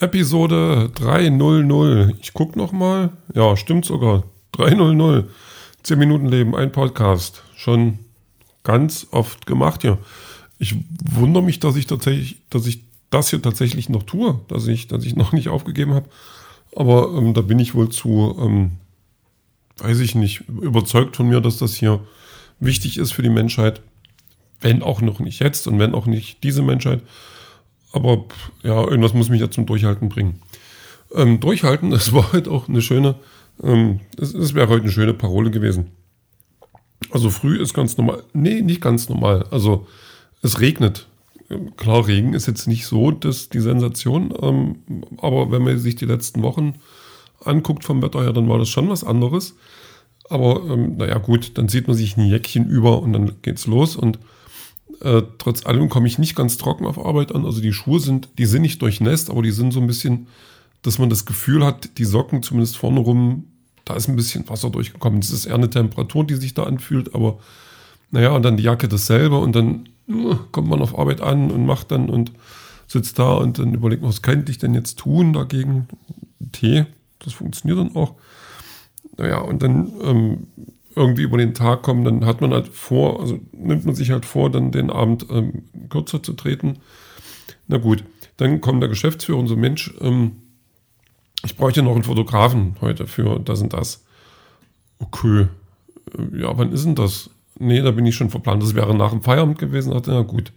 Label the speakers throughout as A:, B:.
A: Episode 300. Ich guck noch mal. Ja, stimmt sogar. 300. 10 Minuten Leben, ein Podcast. Schon ganz oft gemacht hier. Ich wundere mich, dass ich tatsächlich, dass ich das hier tatsächlich noch tue, dass ich, dass ich noch nicht aufgegeben habe. Aber ähm, da bin ich wohl zu, ähm, weiß ich nicht, überzeugt von mir, dass das hier wichtig ist für die Menschheit. Wenn auch noch nicht jetzt und wenn auch nicht diese Menschheit. Aber ja, irgendwas muss mich ja zum Durchhalten bringen. Ähm, durchhalten, das war halt auch eine schöne, ähm, es, es wäre heute eine schöne Parole gewesen. Also früh ist ganz normal. Nee, nicht ganz normal. Also es regnet. Klar, Regen ist jetzt nicht so das, die Sensation, ähm, aber wenn man sich die letzten Wochen anguckt vom Wetter her, dann war das schon was anderes. Aber ähm, naja, gut, dann sieht man sich ein Jäckchen über und dann geht's los. Und äh, trotz allem komme ich nicht ganz trocken auf Arbeit an. Also die Schuhe sind, die sind nicht durchnässt, aber die sind so ein bisschen, dass man das Gefühl hat, die Socken zumindest vorne rum, da ist ein bisschen Wasser durchgekommen. Es ist eher eine Temperatur, die sich da anfühlt, aber naja, und dann die Jacke dasselbe und dann uh, kommt man auf Arbeit an und macht dann und sitzt da und dann überlegt man, was könnte ich denn jetzt tun dagegen? Tee, das funktioniert dann auch. Naja, und dann ähm, irgendwie über den Tag kommen, dann hat man halt vor, also nimmt man sich halt vor, dann den Abend ähm, kürzer zu treten. Na gut, dann kommt der Geschäftsführer und so, Mensch, ähm, ich bräuchte noch einen Fotografen heute für das und das. Okay, äh, ja, wann ist denn das? Nee, da bin ich schon verplant. Das wäre nach dem Feierabend gewesen. Dachte, na gut.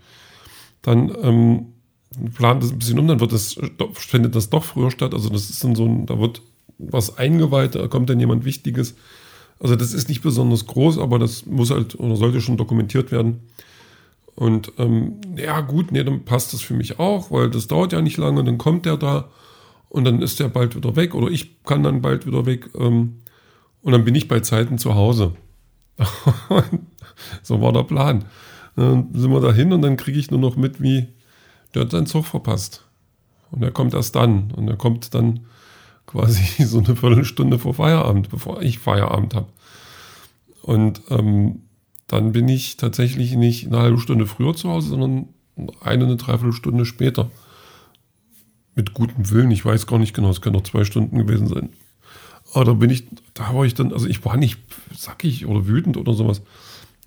A: Dann ähm, plant das ein bisschen um, dann wird das, findet das doch früher statt. Also das ist dann so ein, da wird was eingeweiht, da kommt dann jemand Wichtiges also das ist nicht besonders groß, aber das muss halt oder sollte schon dokumentiert werden. Und ähm, ja gut, nee, dann passt das für mich auch, weil das dauert ja nicht lange, dann kommt der da und dann ist der bald wieder weg oder ich kann dann bald wieder weg ähm, und dann bin ich bei Zeiten zu Hause. so war der Plan. Dann sind wir dahin und dann kriege ich nur noch mit, wie der hat seinen Zug verpasst. Und er kommt erst dann und er kommt dann quasi so eine Viertelstunde vor Feierabend, bevor ich Feierabend habe. Und ähm, dann bin ich tatsächlich nicht eine halbe Stunde früher zu Hause, sondern eine, eine Dreiviertelstunde später. Mit gutem Willen, ich weiß gar nicht genau, es können noch zwei Stunden gewesen sein. Aber da bin ich, da war ich dann, also ich war nicht sackig oder wütend oder sowas.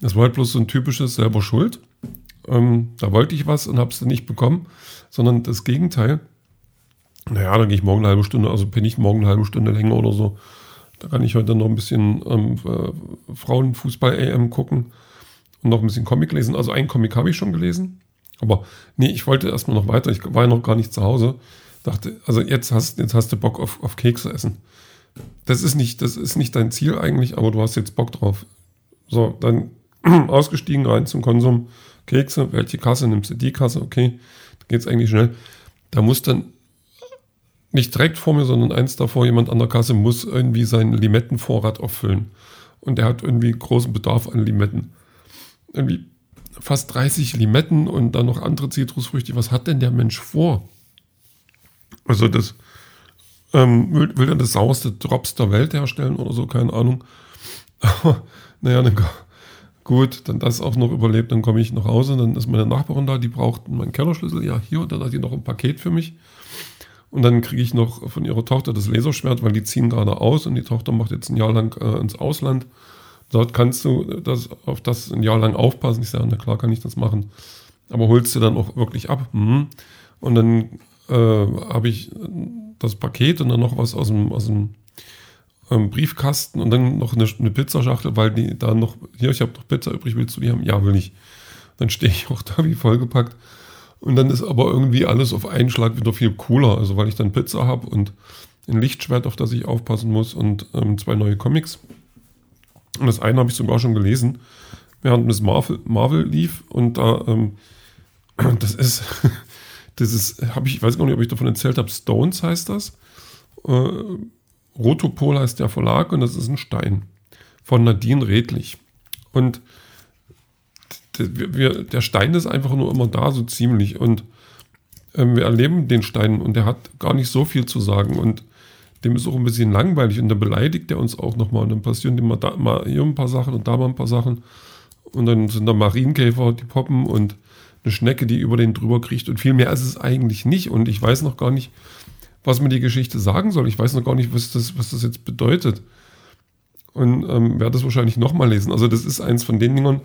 A: Das war halt bloß so ein typisches selber Schuld. Ähm, da wollte ich was und habe es dann nicht bekommen, sondern das Gegenteil. Naja, dann gehe ich morgen eine halbe Stunde, also bin ich morgen eine halbe Stunde länger oder so. Da kann ich heute noch ein bisschen ähm, äh, Frauenfußball-AM gucken und noch ein bisschen Comic lesen. Also einen Comic habe ich schon gelesen. Aber nee, ich wollte erstmal noch weiter. Ich war ja noch gar nicht zu Hause. Dachte, also jetzt hast, jetzt hast du Bock auf, auf Kekse essen. Das ist, nicht, das ist nicht dein Ziel eigentlich, aber du hast jetzt Bock drauf. So, dann ausgestiegen, rein zum Konsum. Kekse, welche Kasse nimmst du? Die Kasse, okay. Da geht es eigentlich schnell. Da muss dann nicht direkt vor mir, sondern eins davor, jemand an der Kasse muss irgendwie seinen Limettenvorrat auffüllen. Und er hat irgendwie großen Bedarf an Limetten. Irgendwie fast 30 Limetten und dann noch andere Zitrusfrüchte. Was hat denn der Mensch vor? Also das ähm, will, will er das sauerste Drops der Welt herstellen oder so, keine Ahnung. naja, dann gut, dann das auch noch überlebt, dann komme ich nach Hause, dann ist meine Nachbarin da, die braucht meinen Kellerschlüssel, ja hier, und dann hat die noch ein Paket für mich. Und dann kriege ich noch von ihrer Tochter das Laserschwert, weil die ziehen gerade aus und die Tochter macht jetzt ein Jahr lang äh, ins Ausland. Dort kannst du das, auf das ein Jahr lang aufpassen. Ich sage, na klar kann ich das machen. Aber holst du dann auch wirklich ab. Mhm. Und dann äh, habe ich das Paket und dann noch was aus dem, aus dem ähm, Briefkasten und dann noch eine, eine Pizzaschachtel, weil die da noch, hier, ich habe noch Pizza übrig, willst du die haben? Ja, will ich. Dann stehe ich auch da wie vollgepackt. Und dann ist aber irgendwie alles auf einen Schlag wieder viel cooler. Also weil ich dann Pizza habe und ein Lichtschwert, auf das ich aufpassen muss und ähm, zwei neue Comics. Und das eine habe ich sogar schon gelesen, während Miss Marvel, Marvel lief. Und da, ähm, das ist, das ist, habe ich, ich weiß gar nicht, ob ich davon erzählt habe, Stones heißt das. Äh, Rotopol heißt der Verlag und das ist ein Stein von Nadine Redlich. Und wir, der Stein ist einfach nur immer da, so ziemlich. Und ähm, wir erleben den Stein und der hat gar nicht so viel zu sagen. Und dem ist auch ein bisschen langweilig und dann beleidigt er uns auch nochmal. Und dann passieren immer da mal hier ein paar Sachen und da mal ein paar Sachen. Und dann sind da Marienkäfer, die poppen und eine Schnecke, die über den drüber kriecht. Und viel mehr ist es eigentlich nicht. Und ich weiß noch gar nicht, was mir die Geschichte sagen soll. Ich weiß noch gar nicht, was das, was das jetzt bedeutet. Und ähm, werde das wahrscheinlich nochmal lesen. Also das ist eins von den Dingern.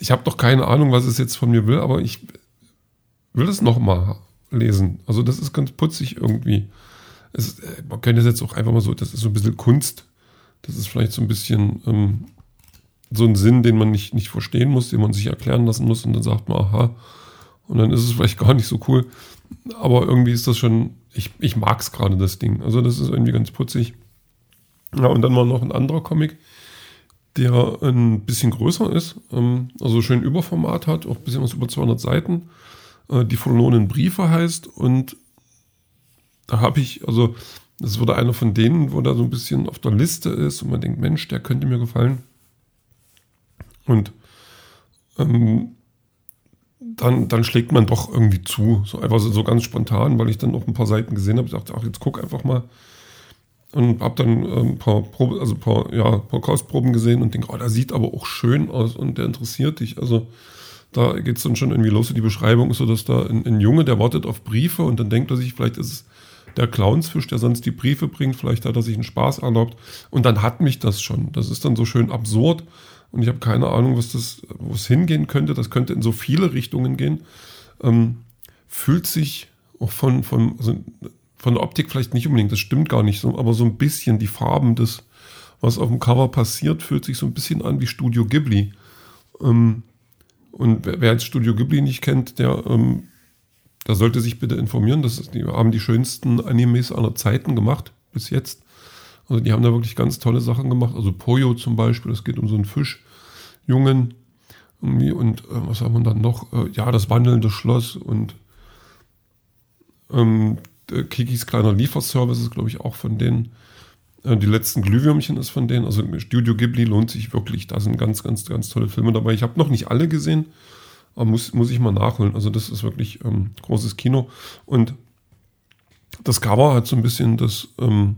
A: Ich habe doch keine Ahnung, was es jetzt von mir will, aber ich will das nochmal lesen. Also das ist ganz putzig irgendwie. Es, äh, man könnte es jetzt auch einfach mal so, das ist so ein bisschen Kunst. Das ist vielleicht so ein bisschen ähm, so ein Sinn, den man nicht, nicht verstehen muss, den man sich erklären lassen muss und dann sagt man, aha. Und dann ist es vielleicht gar nicht so cool. Aber irgendwie ist das schon, ich, ich mag es gerade, das Ding. Also das ist irgendwie ganz putzig. Ja, und dann war noch ein anderer Comic, der ein bisschen größer ist, ähm, also schön Überformat hat, auch ein bisschen was über 200 Seiten. Äh, die verlorenen Briefe heißt und da habe ich, also das wurde einer von denen, wo da so ein bisschen auf der Liste ist und man denkt, Mensch, der könnte mir gefallen. Und ähm, dann, dann schlägt man doch irgendwie zu, so einfach so, ganz spontan, weil ich dann noch ein paar Seiten gesehen habe. Ich dachte, ach, jetzt guck einfach mal. Und habe dann ein ähm, paar, Probe, also ein paar, ja, paar Kostproben gesehen und denke, oh, der sieht aber auch schön aus und der interessiert dich. Also da geht es dann schon irgendwie los. Die Beschreibung ist so, dass da ein, ein, Junge, der wartet auf Briefe und dann denkt er sich, vielleicht ist es der Clownsfisch, der sonst die Briefe bringt, vielleicht hat er sich einen Spaß erlaubt. Und dann hat mich das schon. Das ist dann so schön absurd und ich habe keine Ahnung, was das, wo es hingehen könnte. Das könnte in so viele Richtungen gehen. Ähm, fühlt sich auch von, von, also von der Optik vielleicht nicht unbedingt, das stimmt gar nicht so, aber so ein bisschen die Farben des, was auf dem Cover passiert, fühlt sich so ein bisschen an wie Studio Ghibli. Ähm, und wer, wer jetzt Studio Ghibli nicht kennt, der, ähm, der sollte sich bitte informieren. Das ist, die haben die schönsten Animes aller Zeiten gemacht, bis jetzt. Also die haben da wirklich ganz tolle Sachen gemacht. Also Poyo zum Beispiel, es geht um so einen Fischjungen. Irgendwie. Und äh, was haben wir dann noch? Äh, ja, das wandelnde Schloss und ähm, Kikis kleiner Lieferservice ist, glaube ich, auch von denen. Äh, die letzten Glühwürmchen ist von denen. Also Studio Ghibli lohnt sich wirklich. Da sind ganz, ganz, ganz tolle Filme dabei. Ich habe noch nicht alle gesehen, aber muss, muss ich mal nachholen. Also das ist wirklich ähm, großes Kino. Und das Cover hat so ein bisschen das, ähm,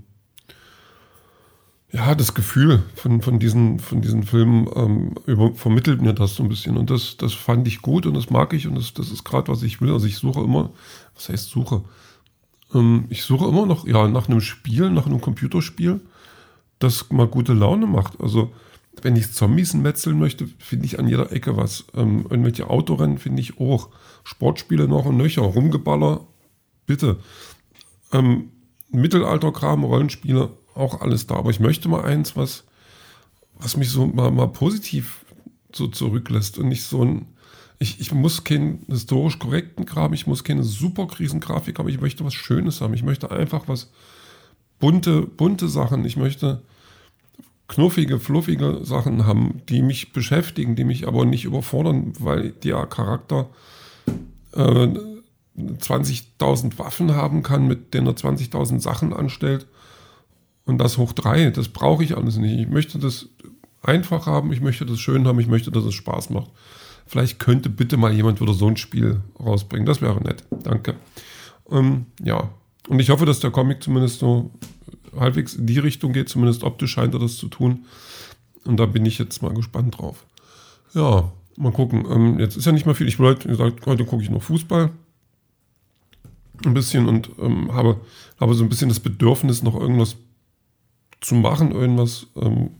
A: ja, das Gefühl von, von, diesen, von diesen Filmen ähm, über, vermittelt mir das so ein bisschen. Und das, das fand ich gut und das mag ich und das, das ist gerade, was ich will. Also ich suche immer, was heißt suche? Ähm, ich suche immer noch ja, nach einem Spiel, nach einem Computerspiel, das mal gute Laune macht. Also wenn ich Zombies metzeln möchte, finde ich an jeder Ecke was. Ähm, irgendwelche Autorennen finde ich auch. Sportspiele noch und nöcher. Rumgeballer, bitte. Ähm, Mittelalterkram, Rollenspiele, auch alles da. Aber ich möchte mal eins, was, was mich so mal, mal positiv so zurücklässt und nicht so ein ich, ich muss keinen historisch korrekten Kram, ich muss keine super Krisengrafik haben, ich möchte was Schönes haben. Ich möchte einfach was bunte, bunte Sachen. Ich möchte knuffige, fluffige Sachen haben, die mich beschäftigen, die mich aber nicht überfordern, weil der Charakter äh, 20.000 Waffen haben kann, mit denen er 20.000 Sachen anstellt und das hoch drei. Das brauche ich alles nicht. Ich möchte das einfach haben, ich möchte das schön haben, ich möchte, dass es Spaß macht. Vielleicht könnte bitte mal jemand wieder so ein Spiel rausbringen. Das wäre nett. Danke. Ähm, ja. Und ich hoffe, dass der Comic zumindest so halbwegs in die Richtung geht. Zumindest optisch scheint er das zu tun. Und da bin ich jetzt mal gespannt drauf. Ja, mal gucken. Ähm, jetzt ist ja nicht mehr viel. Ich wollte gesagt, heute gucke ich noch Fußball. Ein bisschen und ähm, habe, habe so ein bisschen das Bedürfnis, noch irgendwas zu machen, irgendwas ähm,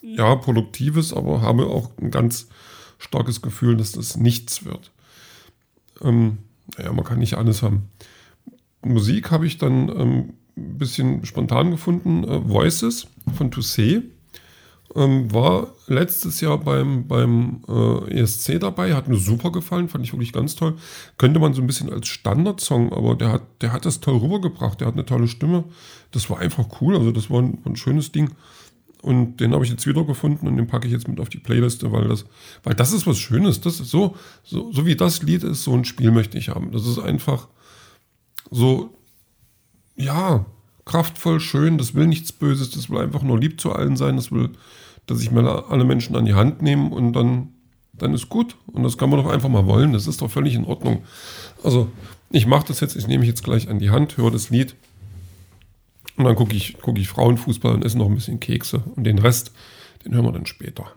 A: ja, Produktives, aber habe auch ein ganz starkes Gefühl, dass das nichts wird. Ähm, naja, man kann nicht alles haben. Musik habe ich dann ähm, ein bisschen spontan gefunden. Äh, Voices von Toussaint ähm, war letztes Jahr beim, beim äh, ESC dabei, hat mir super gefallen, fand ich wirklich ganz toll. Könnte man so ein bisschen als Standardsong, aber der hat, der hat das toll rübergebracht, der hat eine tolle Stimme. Das war einfach cool, also das war ein, ein schönes Ding. Und den habe ich jetzt wieder gefunden und den packe ich jetzt mit auf die Playliste, weil das, weil das ist was Schönes. Das ist so, so, so wie das Lied ist, so ein Spiel möchte ich haben. Das ist einfach so, ja, kraftvoll, schön, das will nichts Böses, das will einfach nur lieb zu allen sein, das will, dass ich mir alle Menschen an die Hand nehme und dann, dann ist gut. Und das kann man doch einfach mal wollen, das ist doch völlig in Ordnung. Also, ich mache das jetzt, ich nehme mich jetzt gleich an die Hand, höre das Lied und dann gucke ich, guck ich Frauenfußball und esse noch ein bisschen Kekse. Und den Rest, den hören wir dann später.